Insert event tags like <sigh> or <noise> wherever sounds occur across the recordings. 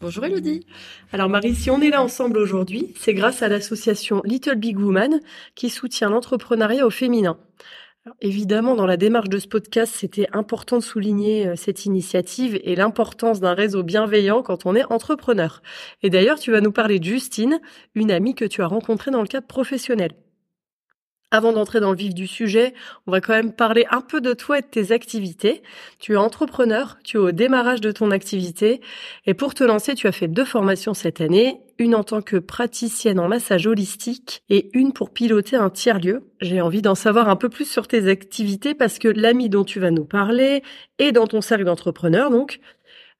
Bonjour Elodie. Alors Marie, si on est là ensemble aujourd'hui, c'est grâce à l'association Little Big Woman qui soutient l'entrepreneuriat au féminin. évidemment, dans la démarche de ce podcast, c'était important de souligner euh, cette initiative et l'importance d'un réseau bienveillant quand on est entrepreneur. Et d'ailleurs, tu vas nous parler de Justine, une amie que tu as rencontrée dans le cadre professionnel. Avant d'entrer dans le vif du sujet, on va quand même parler un peu de toi et de tes activités. Tu es entrepreneur, tu es au démarrage de ton activité et pour te lancer, tu as fait deux formations cette année, une en tant que praticienne en massage holistique et une pour piloter un tiers-lieu. J'ai envie d'en savoir un peu plus sur tes activités parce que l'ami dont tu vas nous parler est dans ton cercle d'entrepreneurs donc.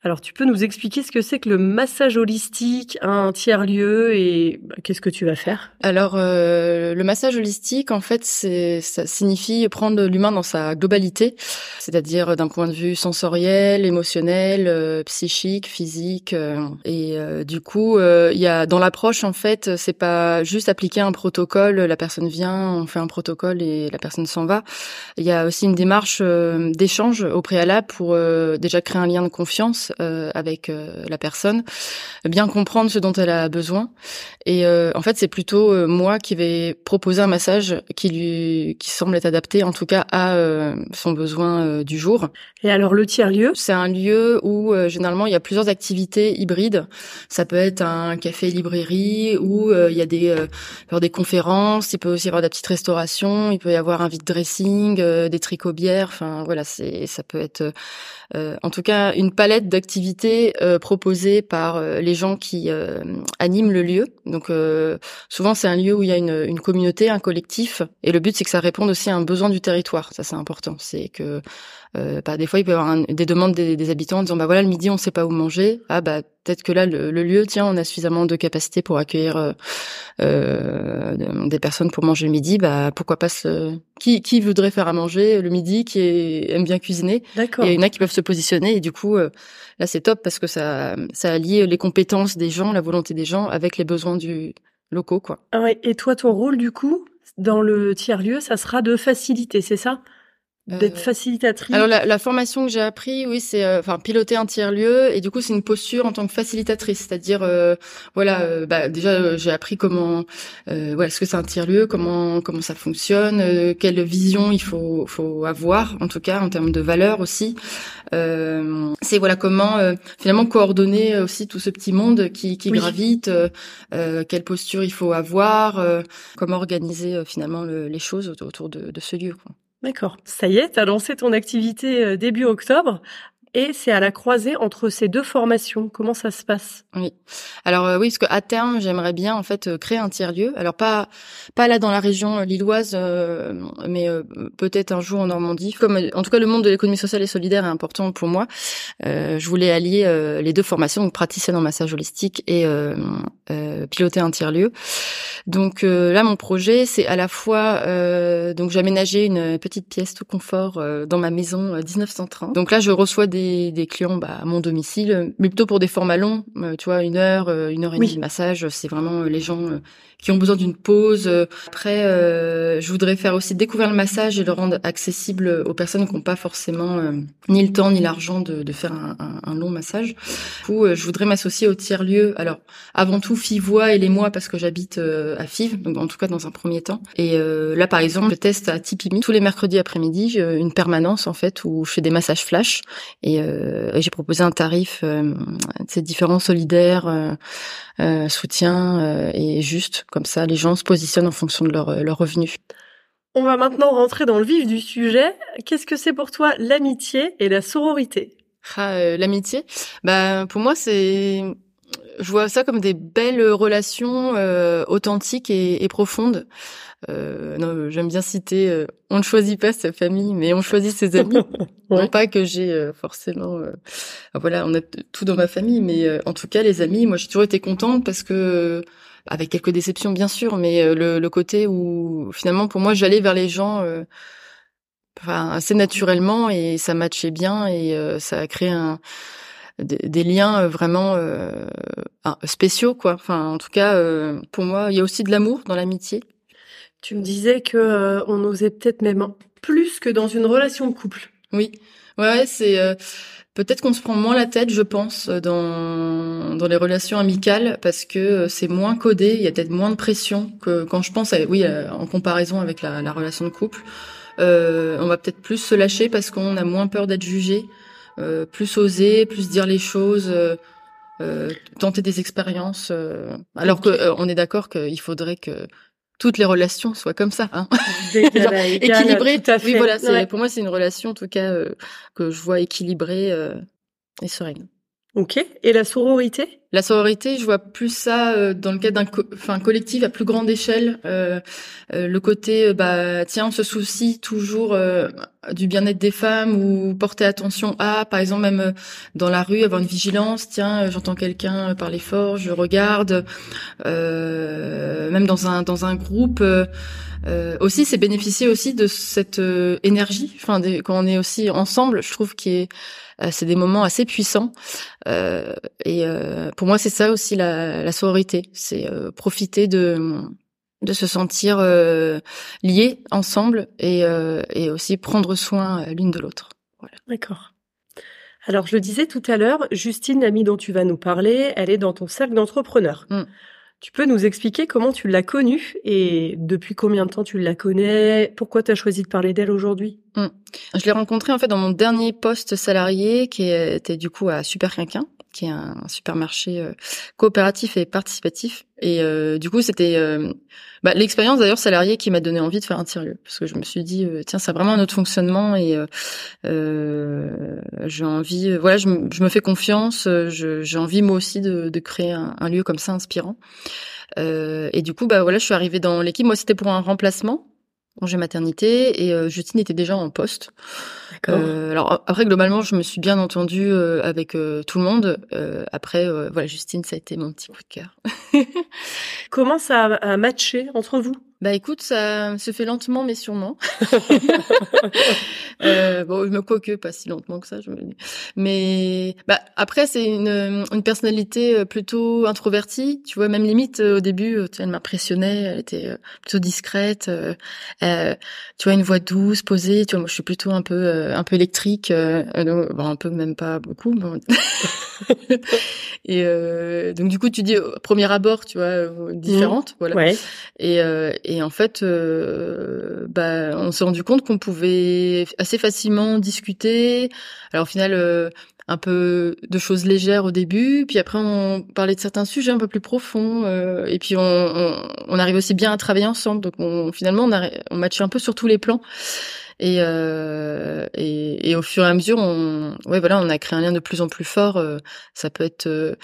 Alors, tu peux nous expliquer ce que c'est que le massage holistique, un tiers-lieu et bah, qu'est-ce que tu vas faire? Alors, euh, le massage holistique, en fait, c'est ça signifie prendre l'humain dans sa globalité, c'est-à-dire d'un point de vue sensoriel, émotionnel, euh, psychique, physique. Euh, et du coup, il y a dans l'approche, en fait, c'est pas juste appliquer un protocole. La personne vient, on fait un protocole et la personne s'en va. Il y a aussi une démarche d'échange au préalable pour déjà créer un lien de confiance euh, avec euh, la personne, bien comprendre ce dont elle a besoin. Et euh, en fait, c'est plutôt moi qui vais proposer un massage qui lui qui semble être adapté, en tout cas à son besoin du jour. Et alors le tiers lieu, c'est un lieu où généralement il y a plusieurs activités hybrides. Ça peut être un café librairie où il y a des des conférences. Il peut aussi y avoir des petites restaurations. Il peut y avoir un vide dressing, des tricots bières. Enfin voilà, c'est ça peut être en tout cas une palette d'activités euh, proposées par euh, les gens qui euh, animent le lieu. Donc souvent c'est un lieu où il y a une, une, communauté, un collectif, et le but c'est que ça réponde aussi à un besoin du territoire. Ça c'est important. C'est que euh, bah, des fois, il peut y avoir des demandes des, des, habitants en disant bah voilà le midi on sait pas où manger. Ah bah peut-être que là le, lieu tiens on a suffisamment de capacité pour accueillir euh, euh, des personnes pour manger le midi. Bah pourquoi pas ce... qui qui voudrait faire à manger le midi, qui aime bien cuisiner. D'accord. Il y en a qui peuvent se positionner et du coup euh, là c'est top parce que ça ça allie les compétences des gens, la volonté des gens avec les besoins du locaux quoi. Ah ouais. Et toi ton rôle du coup dans le tiers lieu, ça sera de faciliter, c'est ça? D'être euh, facilitatrice Alors la, la formation que j'ai appris, oui, c'est euh, enfin piloter un tiers lieu et du coup c'est une posture en tant que facilitatrice, c'est-à-dire euh, voilà, bah, déjà j'ai appris comment voilà ce que c'est un tiers lieu, comment comment ça fonctionne, quelle vision il faut faut avoir en tout cas en termes de valeur aussi. c'est voilà comment finalement coordonner aussi tout ce petit monde qui qui gravite, quelle posture il faut avoir, comment organiser finalement les choses autour de, de ce lieu. Quoi. D'accord. Ça y est, tu as lancé ton activité euh, début octobre et c'est à la croisée entre ces deux formations. Comment ça se passe? Oui. Alors euh, oui, parce qu'à terme, j'aimerais bien en fait euh, créer un tiers lieu. Alors pas pas là dans la région lilloise, mais peut-être un jour en Normandie. Comme en tout cas le monde de l'économie sociale et solidaire est important pour moi, je voulais allier les deux formations, donc praticienne en massage holistique et piloter un tiers lieu. Donc là, mon projet, c'est à la fois donc aménagé une petite pièce tout confort dans ma maison 1930. Donc là, je reçois des des, clients bah, à mon domicile, mais plutôt pour des formats longs, euh, tu vois, une heure, euh, une heure et demie de massage. C'est vraiment euh, les gens qui ont besoin d'une pause. Après, je voudrais faire aussi découvrir le massage et le rendre accessible aux personnes qui n'ont pas forcément ni le temps ni l'argent de, de, faire un, un, long massage. Du coup, je voudrais m'associer au tiers lieu. Alors, avant tout, Fivois et les mois parce que j'habite à Fives, donc en tout cas dans un premier temps. Et là, par exemple, je teste à Tipimi tous les mercredis après-midi une permanence en fait où je fais des massages flash euh, et, j'ai proposé un tarif euh, c'est différent solidaire euh, euh soutien et juste comme ça les gens se positionnent en fonction de leur, leur revenu. On va maintenant rentrer dans le vif du sujet. Qu'est-ce que c'est pour toi l'amitié et la sororité? Ah, L'amitié, bah pour moi c'est je vois ça comme des belles relations euh, authentiques et, et profondes. Euh, non, j'aime bien citer. euh, on ne choisit pas sa famille, mais on choisit ses amis. <laughs> Ouais. Non pas que j'ai euh, forcément. euh, ah, voilà, on a tout dans ma famille, mais euh, en tout cas, les amis, moi, j'ai toujours été contente parce que, avec quelques déceptions bien sûr, mais euh, le, le côté où finalement, pour moi, j'allais vers les gens. euh, Enfin, assez naturellement et ça matchait bien et euh, ça a créé un, des, des liens euh, vraiment euh, ah, spéciaux quoi. Enfin, en tout cas, euh, pour moi, il y a aussi de l'amour dans l'amitié. Tu me disais que euh, on osait peut-être même plus que dans une relation de couple. Oui, ouais, c'est euh, peut-être qu'on se prend moins la tête, je pense, dans dans les relations amicales parce que euh, c'est moins codé, il y a peut-être moins de pression que quand je pense, à, oui, euh, en comparaison avec la, la relation de couple, euh, on va peut-être plus se lâcher parce qu'on a moins peur d'être jugé, euh, plus oser, plus dire les choses. euh, euh, tenter des expériences, euh, alors que euh, on est d'accord qu'il faudrait que toutes les relations soient comme ça. Hein D'égal à égal, équilibré. tout à Oui, voilà. c'est- Ouais. Pour moi, c'est une relation, en tout cas, euh, que je vois équilibrée euh, et sereine. Ok. Et la sororité? La sororité, je vois plus ça euh, dans le cadre d'un co- collectif à plus grande échelle. Euh, euh, le côté, euh, bah, tiens, on se soucie toujours euh, du bien-être des femmes ou porter attention à, par exemple, même euh, dans la rue, avoir une vigilance. Tiens, j'entends quelqu'un parler fort, je regarde. Même dans un dans un groupe. Euh, euh, aussi, c'est bénéficier aussi de cette euh, énergie. Enfin, des- quand on est aussi ensemble, je trouve que c'est des moments assez puissants. Euh, et euh, pour moi, c'est ça aussi la, la sororité. C'est euh, profiter de de se sentir euh, liés ensemble et, euh, et aussi prendre soin euh, l'une de l'autre. Voilà. D'accord. Alors, je le disais tout à l'heure, Justine, l'amie dont tu vas nous parler, elle est dans ton cercle d'entrepreneurs. Mm. Tu peux nous expliquer comment tu l'as connue et depuis combien de temps tu la connais? Pourquoi tu as choisi de parler d'elle aujourd'hui? Je l'ai rencontrée en fait dans mon dernier poste salarié qui était du coup à Super Quinquin, qui est un supermarché euh, coopératif et participatif. Et euh, du coup, c'était euh, bah, l'expérience d'ailleurs salariée qui m'a donné envie de faire un tiers-lieu parce que je me suis dit euh, tiens, c'est vraiment un autre fonctionnement et euh, euh, j'ai envie, voilà, je, je me fais confiance, j'ai envie moi aussi de, de créer un, un lieu comme ça inspirant. Et du coup, bah voilà, je suis arrivée dans l'équipe. Moi, c'était pour un remplacement congé maternité et euh, Justine était déjà en poste. Euh, alors après globalement, je me suis bien entendue euh, avec euh, tout le monde. Euh, après, euh, voilà, Justine, ça a été mon petit coup de cœur. <laughs> Comment ça a matché entre vous? Bah écoute, ça se fait lentement mais sûrement. <laughs> <laughs> euh, bon, je me quoique pas si lentement que ça, je me dis. Mais bah après c'est une une personnalité euh, plutôt introvertie, tu vois, même limite euh, au début, euh, elle m'impressionnait, elle était euh, plutôt discrète, euh, euh, tu vois une voix douce, posée, tu vois, moi je suis plutôt un peu euh, un peu électrique, euh, euh, donc, bon, un peu même pas beaucoup. bon. <laughs> Et euh, donc du coup, tu dis au premier abord, tu vois, euh, différente, voilà. Ouais. Et, euh, et en fait, euh, bah, on s'est rendu compte qu'on pouvait assez facilement discuter. Alors au final, euh, un peu de choses légères au début, puis après on parlait de certains sujets un peu plus profonds, euh, et puis on, on, on arrive aussi bien à travailler ensemble. Donc on, finalement, on, arri- on matchait un peu sur tous les plans. Et, euh, et, et au fur et à mesure, on, ouais, voilà, on a créé un lien de plus en plus fort. euh, ça peut être euh,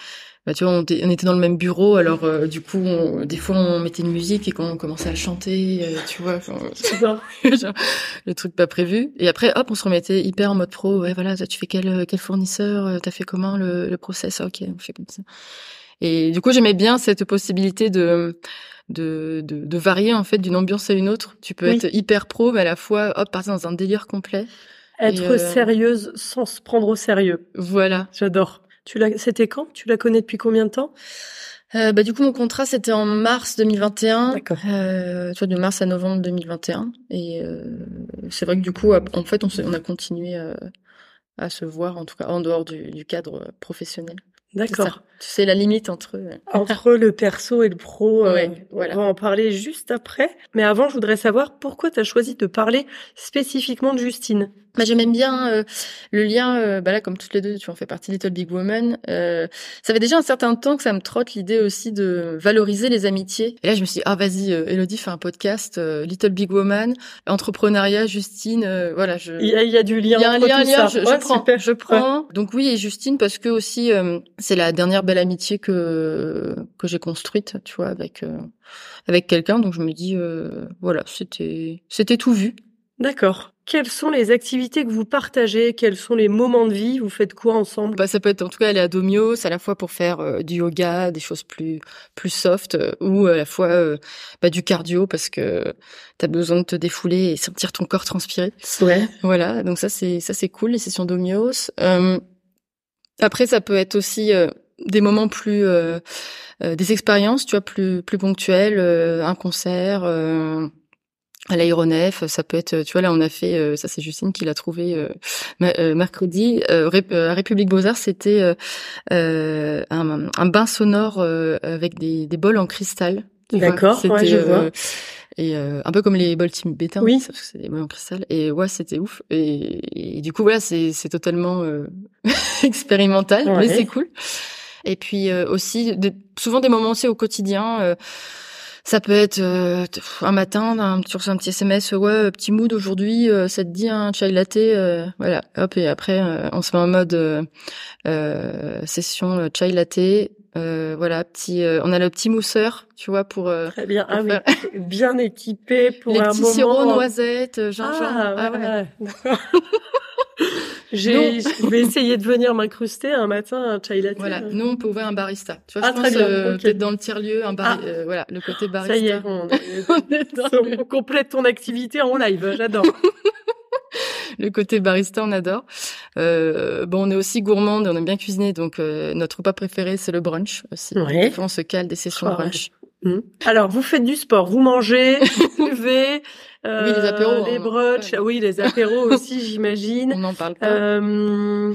bah, tu vois, on, était- on était dans le même bureau, alors euh, du coup, on- des fois, on mettait une musique et quand on commençait à chanter, euh, tu vois, enfin, <laughs> genre, le truc pas prévu. Et après, hop, on se remettait hyper en mode pro. Ouais, voilà, tu fais quel quel fournisseur euh, T'as fait comment le, le process? Ok, on fait comme ça. Et du coup, j'aimais bien cette possibilité de de, de, de varier en fait d'une ambiance à une autre. Tu peux Oui. être hyper pro, mais à la fois, hop, partir dans un délire complet. Être euh, sérieuse sans se prendre au sérieux. Voilà. J'adore. Tu l'as, c'était quand? Tu la connais depuis combien de temps? Euh, bah, du coup, mon contrat, c'était en mars 2021. D'accord. Euh, tu vois, de mars à novembre 2021. Et euh, c'est vrai que du coup, en fait, on, a continué euh, à se voir, en tout cas en dehors du, du cadre professionnel. C'est D'accord. sais la limite entre. euh, Entre le perso et le pro, euh, Ouais, voilà. on va en parler juste après. Mais avant, je voudrais savoir pourquoi tu as choisi de parler spécifiquement de Justine. Bah, j'aimais bien euh, le lien, euh, bah là, comme toutes les deux, tu on fait partie Little Big Woman. Euh, ça fait déjà un certain temps que ça me trotte l'idée aussi de valoriser les amitiés. Et là, je me suis dit, ah, vas-y, euh, Elodie, fais un podcast, euh, Little Big Woman, entrepreneuriat, Justine, euh, voilà. Je... Il y y a du lien Il y a un lien, lien, je, prends, super. je prends. Donc oui, et Justine, parce que aussi, euh, c'est la dernière belle amitié que que j'ai construite, tu vois, avec euh, avec quelqu'un. Donc je me dis, euh, voilà, c'était c'était tout vu. D'accord. Quelles sont les activités que vous partagez? Quels sont les moments de vie? Vous faites quoi ensemble? Bah ça peut être en tout cas aller à Domios à la fois pour faire euh, du yoga, des choses plus plus soft, ou à la fois bah, du cardio parce que t'as besoin de te défouler et sentir ton corps transpirer. Ouais. Voilà, donc ça c'est ça c'est cool les sessions Domios. Après, ça peut être aussi euh, des moments plus, euh, euh, des expériences, tu vois, plus plus ponctuelles, un concert à l'aéronef. Ça peut être, tu vois, là on a fait, ça c'est Justine qui l'a trouvé mercredi à République Beaux Arts. C'était un, un, bain sonore avec des, des bols en cristal. D'accord, ouais, je vois et euh, un peu comme les bols tibétains oui. parce que c'est des bols en cristal. Et ouais c'était ouf. Et, et, du coup voilà c'est c'est totalement euh, <laughs> expérimental mais c'est cool. Et puis euh, aussi de, souvent des moments aussi au quotidien euh, ça peut être un matin un, sur un petit SMS ouais petit mood aujourd'hui ça te dit un chai latte voilà hop et après on se met en mode session chai latte euh, voilà, petit, euh, on a le petit mousseur, tu vois, pour euh, très bien, ah, <laughs> bien équipé pour les un petits moment. sirops noisettes, gingembre. Ah, ouais, ah, <laughs> J'ai, je vais essayer de venir m'incruster un matin un chai latte. Voilà, nous on peut ouvrir un barista. Tu vois, ah, je pense euh, peut-être dans le tiers lieu un bar... Ah. voilà, le côté barista. Ça y est, on, <laughs> on, on complète ton activité en live. J'adore. Le côté barista, on adore. Euh, bon, on est aussi gourmande, on aime bien cuisiner, donc euh, notre repas préféré, c'est le brunch aussi. Ouais. on se cale des sessions de brunch. Mmh. Alors, vous faites du sport, vous mangez, <laughs> vous buvez. Euh, oui, les apéros. Les hein. brunchs, Ouais. oui, les apéros <laughs> aussi, j'imagine. On n'en parle pas. Euh...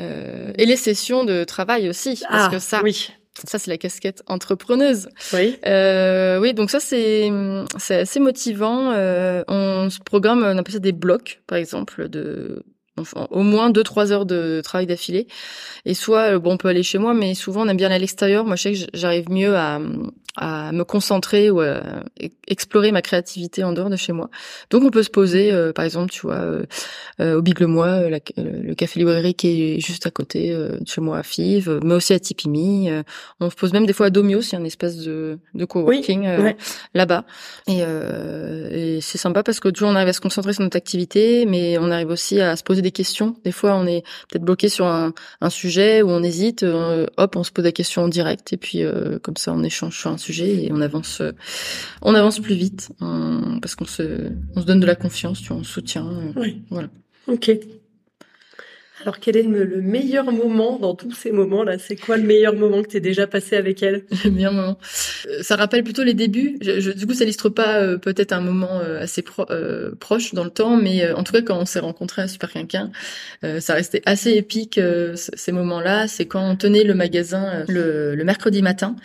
Euh, et les sessions de travail aussi, parce Ah, que ça, oui. Ça c'est la casquette entrepreneuse. Oui. Euh, oui, donc ça c'est c'est assez motivant. Euh, on se programme, on appelle ça des blocs, par exemple, de enfin, au moins deux trois heures de travail d'affilée. Et soit euh, bon, on peut aller chez moi, mais souvent on aime bien aller à l'extérieur. Moi, je sais que j'arrive mieux à à me concentrer ou à explorer ma créativité en dehors de chez moi. Donc on peut se poser, euh, par exemple, tu vois, euh, euh, au Big Le Moi, euh, la- euh, le café librairie qui est juste à côté euh, de chez moi à Fives, mais aussi à Tipimi. Euh, on se pose même des fois à y a une espèce de, de coworking euh, ouais. là-bas. Et, euh, et c'est sympa parce que toujours on arrive à se concentrer sur notre activité, mais on arrive aussi à se poser des questions. Des fois on est peut-être bloqué sur un, un sujet où on hésite, euh, hop, on se pose la question en direct et puis euh, comme ça on échange sur un sujet et on avance, euh, on avance plus vite on- parce qu'on se, on se donne de la confiance, tu vois, on se soutient. euh, Oui. Voilà. Ok. Alors, quel est le, le meilleur moment dans tous ces moments-là? C'est quoi le meilleur moment que tu déjà passé avec elle? <laughs> Le meilleur moment. Euh, Ça rappelle plutôt les débuts. Je, je- du coup, ça illustre pas euh, peut-être un moment euh, assez pro- euh, proche dans le temps, mais euh, en tout cas, quand on s'est rencontrés à Super Quinquin, euh, ça restait assez épique ces moments-là. C'est quand on tenait le magasin le, le mercredi matin.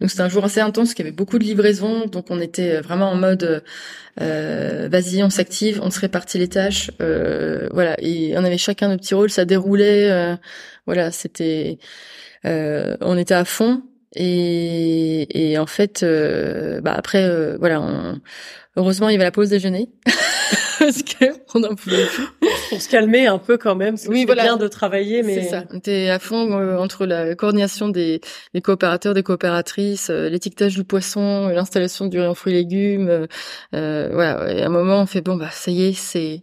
Donc c'était un jour assez intense, qu'il y avait beaucoup de livraisons, donc on était vraiment en mode vas-y, on s'active, on se répartit les tâches, voilà. Et on avait chacun notre petit rôle, ça déroulait, euh, voilà, c'était, euh, on était à fond. Et, et en fait, euh, bah après, euh, voilà, on, heureusement il y avait la pause déjeuner <laughs> parce que on n'en pouvait plus. Pour se calmer un peu quand même. que Oui, c'est voilà. bien de travailler, mais C'est ça. On était à fond euh, entre la coordination des, des coopérateurs, des coopératrices, euh, l'étiquetage du poisson, l'installation du rayon fruits et légumes. euh, voilà. Et à un moment, on fait bon bah ça y est, c'est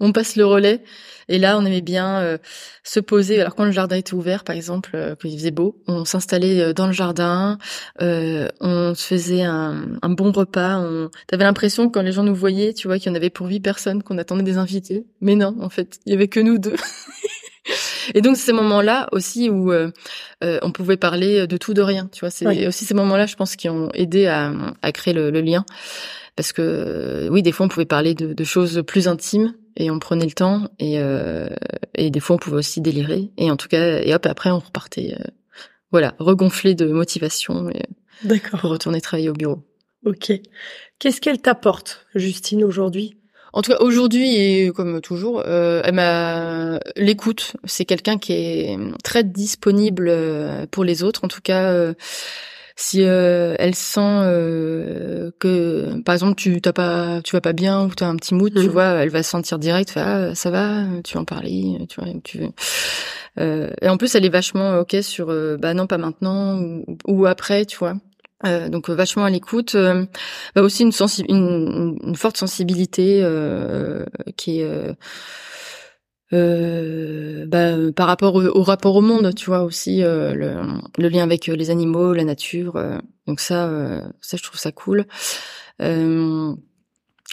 on passe le relais. Et là, on aimait bien euh, se poser. Alors quand le jardin était ouvert, par exemple, euh, qu'il faisait beau, on s'installait euh, dans le jardin, euh, on se faisait un, un bon repas. On... T'avais l'impression quand les gens nous voyaient, tu vois, qu'il y en avait pour huit personnes, qu'on attendait des invités. Mais non, en fait, il y avait que nous deux. <laughs> Et donc ces moments-là aussi où euh, euh, on pouvait parler de tout de rien, tu vois, c'est Oui. aussi ces moments-là, je pense, qui ont aidé à, à créer le, le lien, parce que oui, des fois on pouvait parler de, de choses plus intimes et on prenait le temps, et euh, et des fois on pouvait aussi délirer, et en tout cas, et hop, après on repartait, euh, voilà, regonflé de motivation et, d'accord. pour retourner travailler au bureau. Ok. Qu'est-ce qu'elle t'apporte, Justine, aujourd'hui? En tout cas, aujourd'hui et comme toujours, euh, elle m'a l'écoute. C'est quelqu'un qui est très disponible euh, pour les autres. En tout cas, euh, si euh, elle sent euh, que par exemple tu t'as pas tu vas pas bien ou tu as un petit mood tu Mhm. vois elle va se sentir direct fait, ah, ça va tu en parler tu vois tu veux Euh, et en plus elle est vachement ok sur euh, bah non pas maintenant ou, ou après tu vois Euh, donc euh, vachement à l'écoute euh, bah aussi une, sensi- une une forte sensibilité euh, qui est euh, bah, par rapport au, au rapport au monde, tu vois aussi euh, le, le lien avec euh, les animaux, la nature. euh, donc ça, euh, ça je trouve ça cool. Euh,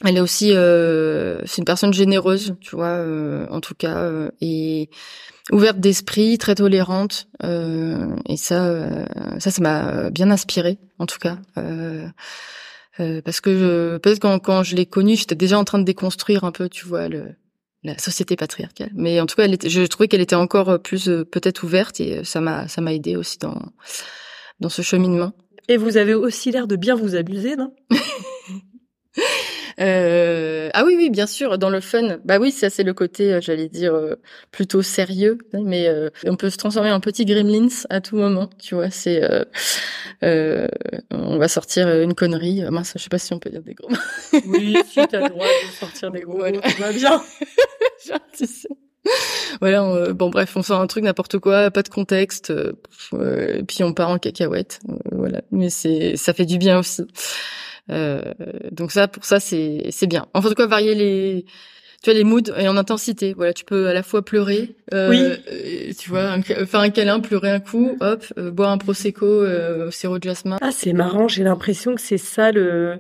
elle est aussi, c'est une personne généreuse, tu vois, en tout cas, et ouverte d'esprit, très tolérante. et ça, ça, ça m'a bien inspiré, en tout cas. Parce que peut-être quand, quand je l'ai connue, j'étais déjà en train de déconstruire un peu, tu vois, le, la société patriarcale. Mais en tout cas, elle était, je trouvais qu'elle était encore plus euh, peut-être ouverte et euh, ça m'a ça m'a aidé aussi dans dans ce cheminement. Et vous avez aussi l'air de bien vous amuser, non? <laughs> Euh, ah oui oui bien sûr dans le fun bah oui ça c'est le côté euh, j'allais dire euh, plutôt sérieux mais euh, on peut se transformer en petit gremlins à tout moment tu vois c'est euh, euh, on va sortir une connerie mince je sais pas si on peut dire des gros. Oui, si t'as le droit de sortir des gros Voilà. tout va bien. <laughs> Voilà, on- bon bref, on sort un truc n'importe quoi, pas de contexte, et puis on part en cacahuète, voilà. Mais c'est, ça fait du bien aussi. Euh, donc ça, pour ça, c'est, c'est bien. En tout cas, varier les, tu vois, les moods et en intensité. Voilà, tu peux à la fois pleurer, euh, Oui. euh, tu vois, un- faire un câlin, pleurer un coup, hop, euh, boire un prosecco euh, au sirop de jasmin. Ah, c'est marrant, j'ai l'impression que c'est ça le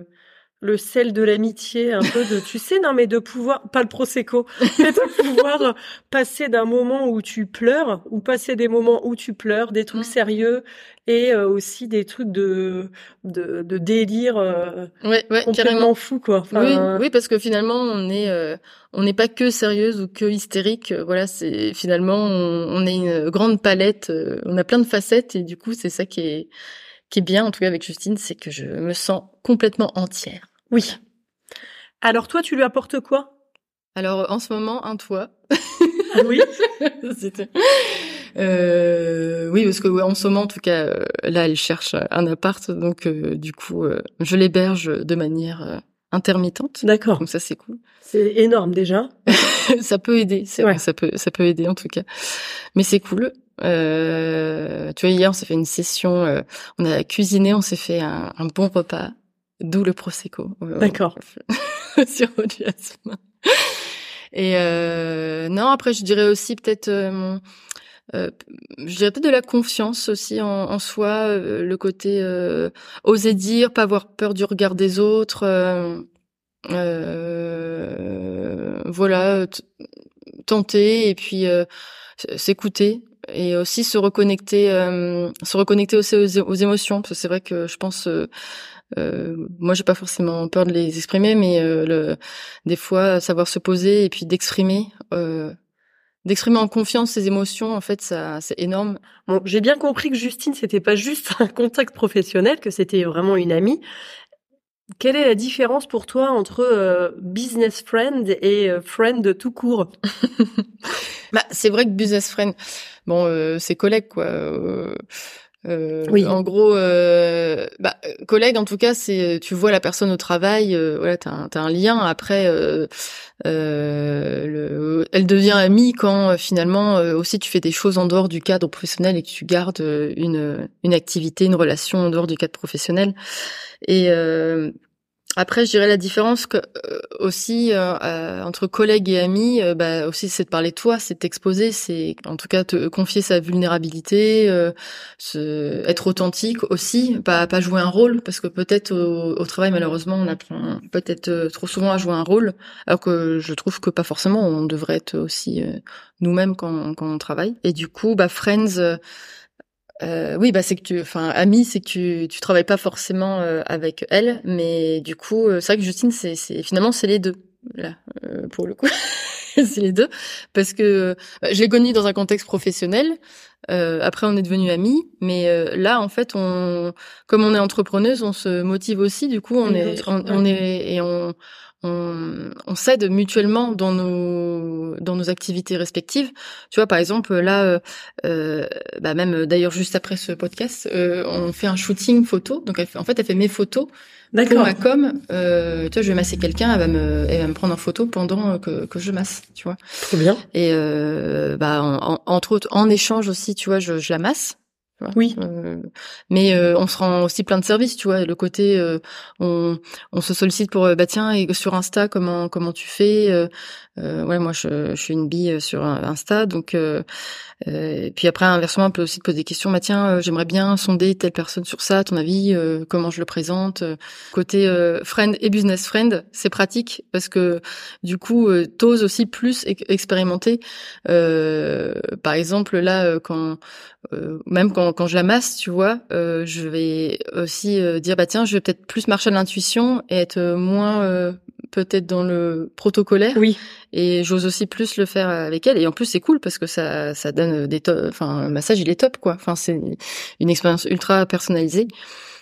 le sel de l'amitié, un peu de, tu sais, non, mais de pouvoir, pas le prosecco, mais de pouvoir euh, passer d'un moment où tu pleures, ou passer des moments où tu pleures, des trucs sérieux, et euh, aussi des trucs de, de, de délire euh, Ouais, ouais, carrément. complètement fou, quoi. Enfin, Oui, oui, parce que finalement, on est, euh, on n'est pas que sérieuse ou que hystérique. euh, Voilà, c'est finalement, on, on est une grande palette. euh, on a plein de facettes et du coup, c'est ça qui est, qui est bien, en tout cas avec Justine, c'est que je me sens complètement entière. Oui. Alors toi, tu lui apportes quoi? Alors, en ce moment, un toit. Ah oui? <laughs> C'était- Euh, oui, parce que ouais, en ce moment, en tout cas, euh, là, elle cherche un appart, donc euh, du coup, euh, je l'héberge de manière euh, intermittente. D'accord. Donc ça, c'est cool. C'est énorme déjà. <laughs> ça peut aider, c'est Ouais. vrai, ça peut, ça peut aider en tout cas. Mais c'est cool. Euh, tu vois, hier, on s'est fait une session, euh, on a cuisiné, on s'est fait un, un bon repas, d'où le prosecco. Euh, D'accord. <laughs> Sur du jasmin. Et euh, non, après, je dirais aussi peut-être, euh, euh, je dirais peut-être de la confiance aussi en, en soi, euh, le côté euh, oser dire, pas avoir peur du regard des autres. euh, euh, voilà, tenter et puis euh, s'écouter et aussi se reconnecter, euh, se reconnecter aussi aux, émotions. Parce que c'est vrai que je pense, euh, euh, moi j'ai pas forcément peur de les exprimer, mais euh, le, des fois savoir se poser et puis d'exprimer. Euh, D'exprimer en confiance ses émotions, en fait, ça, c'est énorme. Bon, j'ai bien compris que Justine, c'était pas juste <laughs> un contact professionnel, que c'était vraiment une amie. Quelle est la différence pour toi entre euh, business friend et euh, friend tout court? <laughs> Bah, c'est vrai que business friend, bon, euh, c'est collègue quoi. Euh, Oui. En gros, euh, bah, euh, collègue en tout cas, c'est tu vois la personne au travail, euh, voilà, t'as un, un lien. Après, euh, euh, le, elle devient amie quand finalement euh, aussi tu fais des choses en dehors du cadre professionnel et que tu gardes une une activité, une relation en dehors du cadre professionnel. Et euh, après, je dirais la différence que, euh, aussi euh, euh, entre collègues et amis, euh, bah, aussi c'est de parler de toi, c'est t'exposer, c'est en tout cas te confier sa vulnérabilité, euh, se, être authentique aussi, pas pas jouer un rôle, parce que peut-être au, au travail malheureusement on apprend peut-être trop souvent à jouer un rôle, alors que je trouve que pas forcément, on devrait être aussi nous-mêmes quand quand on travaille. Et du coup, bah Friends. Euh, oui, bah c'est que tu, enfin, amie, c'est que tu, tu travailles pas forcément euh, avec elle, mais du coup, euh, c'est vrai que Justine, c'est, c'est finalement c'est les deux là euh, pour le coup, <laughs> c'est les deux parce que euh, je l'ai connue dans un contexte professionnel. Euh, après, on est devenus amis, mais euh, là, en fait, on, comme on est entrepreneuse, on se motive aussi. Du coup, on est, autre, on, ouais. on est et on on, on s'aide mutuellement dans nos dans nos activités respectives. Tu vois, par exemple, là, euh, euh bah même d'ailleurs juste après ce podcast, euh, on fait un shooting photo. Donc, en fait, elle fait mes photos pour ma com. Euh, tu vois, je vais masser quelqu'un, elle va me, elle va me prendre en photo pendant que, que je masse, tu vois. Très bien. Et euh, bah entre autres, en échange aussi, tu vois, je, je la masse. Oui. Euh, mais euh, on se rend aussi plein de services, tu vois. Le côté, euh, on, on se sollicite pour, bah tiens, et sur Insta, comment comment tu fais Ouais, moi je, je suis une bille sur Insta, donc euh, et puis après, inversement, on peut aussi te poser des questions. Bah tiens, euh, j'aimerais bien sonder telle personne sur ça. Ton avis, euh, comment je le présente Côté friend et business friend, c'est pratique parce que du coup, t'oses aussi plus expérimenter. par exemple, là, quand même quand, quand je la masse, tu vois, je vais aussi dire bah tiens, je vais peut-être plus marcher à l'intuition et être moins peut-être dans le protocolaire. Oui. Et j'ose aussi plus le faire avec elle. Et en plus, c'est cool parce que ça, ça donne des top. Enfin, le massage, il est top, quoi. Enfin, c'est une expérience ultra personnalisée.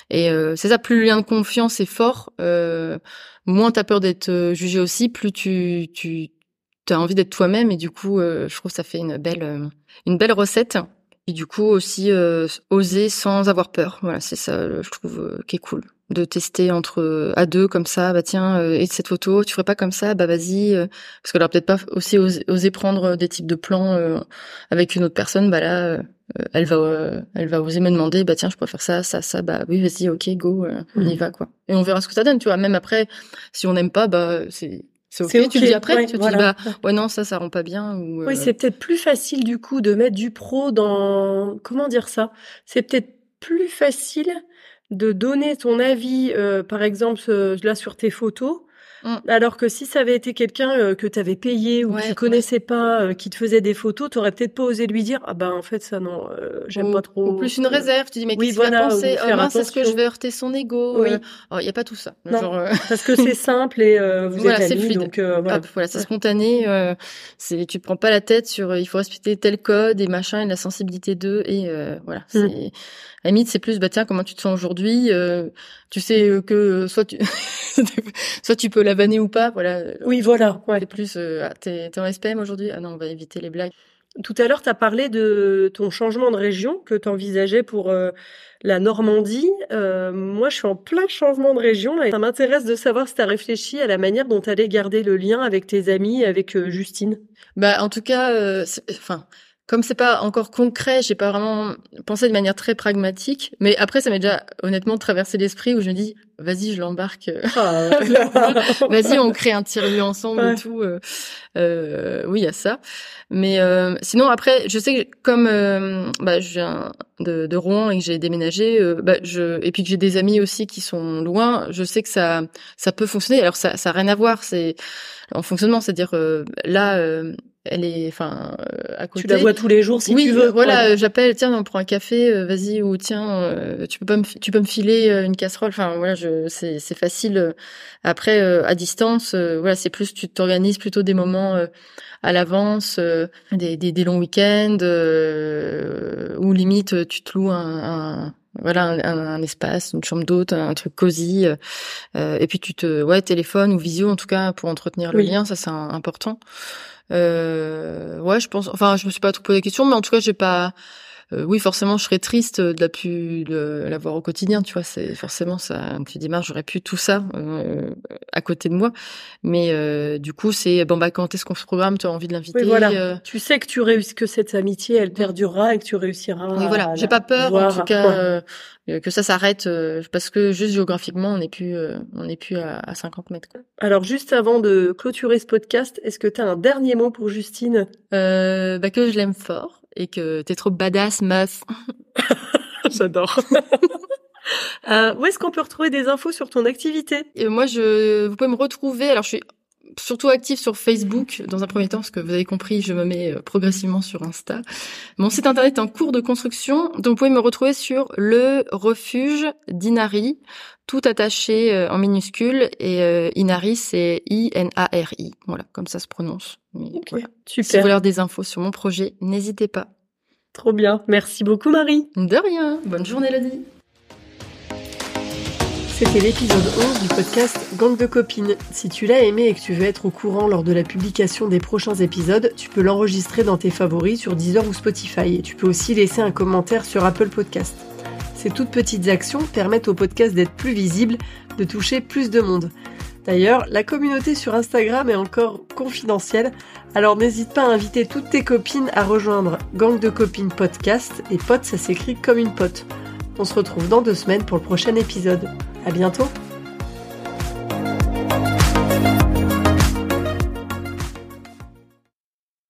Et euh, c'est ça, plus le lien de confiance est fort, euh, moins t'as peur d'être euh, jugé aussi, plus tu, tu as envie d'être toi-même. Et du coup, euh, je trouve que ça fait une belle, une belle recette. Et du coup aussi oser sans avoir peur. Voilà, c'est ça, je trouve, qui est cool de tester entre à deux comme ça bah tiens euh, et cette photo tu ferais pas comme ça bah vas-y euh, parce qu'elle a peut-être pas aussi osé, prendre des types de plans euh, avec une autre personne bah là elle va elle va oser me demander bah tiens je pourrais faire ça ça ça bah oui vas-y ok go on y mmh. va quoi. Et on verra ce que ça donne tu vois. Même après si on n'aime pas bah c'est c'est ok, tu le dis après, tu te dis bah ouais non ça ça rend pas bien ou Oui, c'est peut-être plus facile du coup de mettre du pro dans comment dire ça? C'est peut-être plus facile de donner ton avis, euh, par exemple, là sur tes photos, Mm. Alors que si ça avait été quelqu'un euh, que tu avais payé ou que tu connaissais pas, euh, qui te faisait des photos, tu aurais peut-être pas osé lui dire ah ben en fait ça non, euh, j'aime pas trop. Ou plus une réserve, tu dis mais qu'est-ce qu'il va penser Oh mince, est-ce que je vais heurter son ego? Il oh, y a pas tout ça. Genre, parce que c'est <laughs> simple et vous voilà, êtes amis, donc voilà. voilà, c'est spontané. c'est tu prends pas la tête sur il faut respecter tel code et machin et la sensibilité d'eux et voilà. Mm. C'est la limite, c'est plus, bah tiens, comment tu te sens aujourd'hui Tu sais que soit tu, <laughs> soit tu peux la vanner ou pas, voilà. Oui, voilà. Ouais. plus, euh, ah, t'es, en SPM aujourd'hui? Ah non, on va éviter les blagues. Tout à l'heure, tu as parlé de ton changement de région que tu envisageais pour euh, la Normandie. Euh, moi, je suis en plein changement de région et ça m'intéresse de savoir si tu as réfléchi à la manière dont tu allais garder le lien avec tes amis, avec Justine. Bah, en tout cas, enfin, comme c'est pas encore concret, j'ai pas vraiment pensé de manière très pragmatique. Mais après, ça m'est déjà honnêtement traversé l'esprit où je me dis, vas-y, je l'embarque. Ah, <laughs> <laughs> vas-y, on crée un tiers ensemble et tout. Euh, euh, oui, il y a ça. Mais euh, sinon, après, je sais que comme bah, je viens de, de, Rouen et que j'ai déménagé, bah, je et puis que j'ai des amis aussi qui sont loin, je sais que ça ça peut fonctionner. Alors ça ça a rien à voir, c'est en fonctionnement, c'est-à-dire là elle est enfin euh, à côté. Tu la vois tous les jours si oui, tu veux. voilà, j'appelle, tiens, on prend un café, euh, vas-y ou tiens, euh, tu peux pas me tu peux me filer une casserole. Enfin voilà, je c'est c'est facile. Après à distance, voilà, c'est plus tu t'organises plutôt des moments à l'avance, des, des, des longs week-ends ou limite tu te loues un, un voilà un, un, espace, une chambre d'hôte, un truc cosy, et puis tu te ouais téléphone ou visio en tout cas pour entretenir le lien, ça c'est important. Euh, ouais, je pense. Enfin, je me suis pas trop posé la question, mais en tout cas, j'ai pas. Euh, oui, forcément, je serais triste de la de la voir au quotidien. Tu vois, c'est forcément ça. Tu dis, marre, j'aurais pu tout ça euh, à côté de moi, mais euh, du coup, c'est bon bah quand est-ce qu'on se programme? Tu as envie de l'inviter oui, voilà. Euh? Tu sais que tu réussis, que cette amitié, elle perdurera et que tu réussiras. Oui, voilà. J'ai pas peur, en tout cas, que ça s'arrête parce que juste géographiquement, on n'est plus, on n'est plus à, à, 50 mètres. Quoi. Alors, juste avant de clôturer ce podcast, est-ce que tu as un dernier mot pour Justine? Bah, que je l'aime fort et que t'es trop badass, meuf. <laughs> J'adore. <laughs> euh, où est-ce qu'on peut retrouver des infos sur ton activité? et Moi, je, vous pouvez me retrouver. Alors, je suis surtout active sur Facebook dans un premier temps, parce que vous avez compris, je me mets euh, progressivement sur Insta. Mon site internet est en cours de construction, donc vous pouvez me retrouver sur le refuge d'Inari, tout attaché euh, en minuscule, et euh, Inari c'est I-N-A-R-I, voilà, comme ça se prononce. Super. Si vous voulez des infos sur mon projet, n'hésitez pas. Trop bien. Merci beaucoup, Marie. De rien. Bonne journée, Lodi. C'était l'épisode 11 du podcast Gang de copines. Si tu l'as aimé et que tu veux être au courant lors de la publication des prochains épisodes, tu peux l'enregistrer dans tes favoris sur Deezer ou Spotify et tu peux aussi laisser un commentaire sur Apple Podcast. Ces toutes petites actions permettent au podcast d'être plus visible, de toucher plus de monde. D'ailleurs, la communauté sur Instagram est encore confidentielle, alors n'hésite pas à inviter toutes tes copines à rejoindre Gang de copines podcast et pote ça s'écrit comme une pote. On se retrouve dans deux semaines pour le prochain épisode. À bientôt!